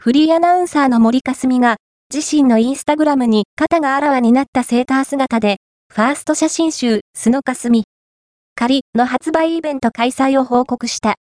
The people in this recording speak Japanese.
フリーアナウンサーの森かすみが、自身のインスタグラムに肩があらわになったセーター姿で、ファースト写真集、スノかすみ。仮の発売イベント開催を報告した。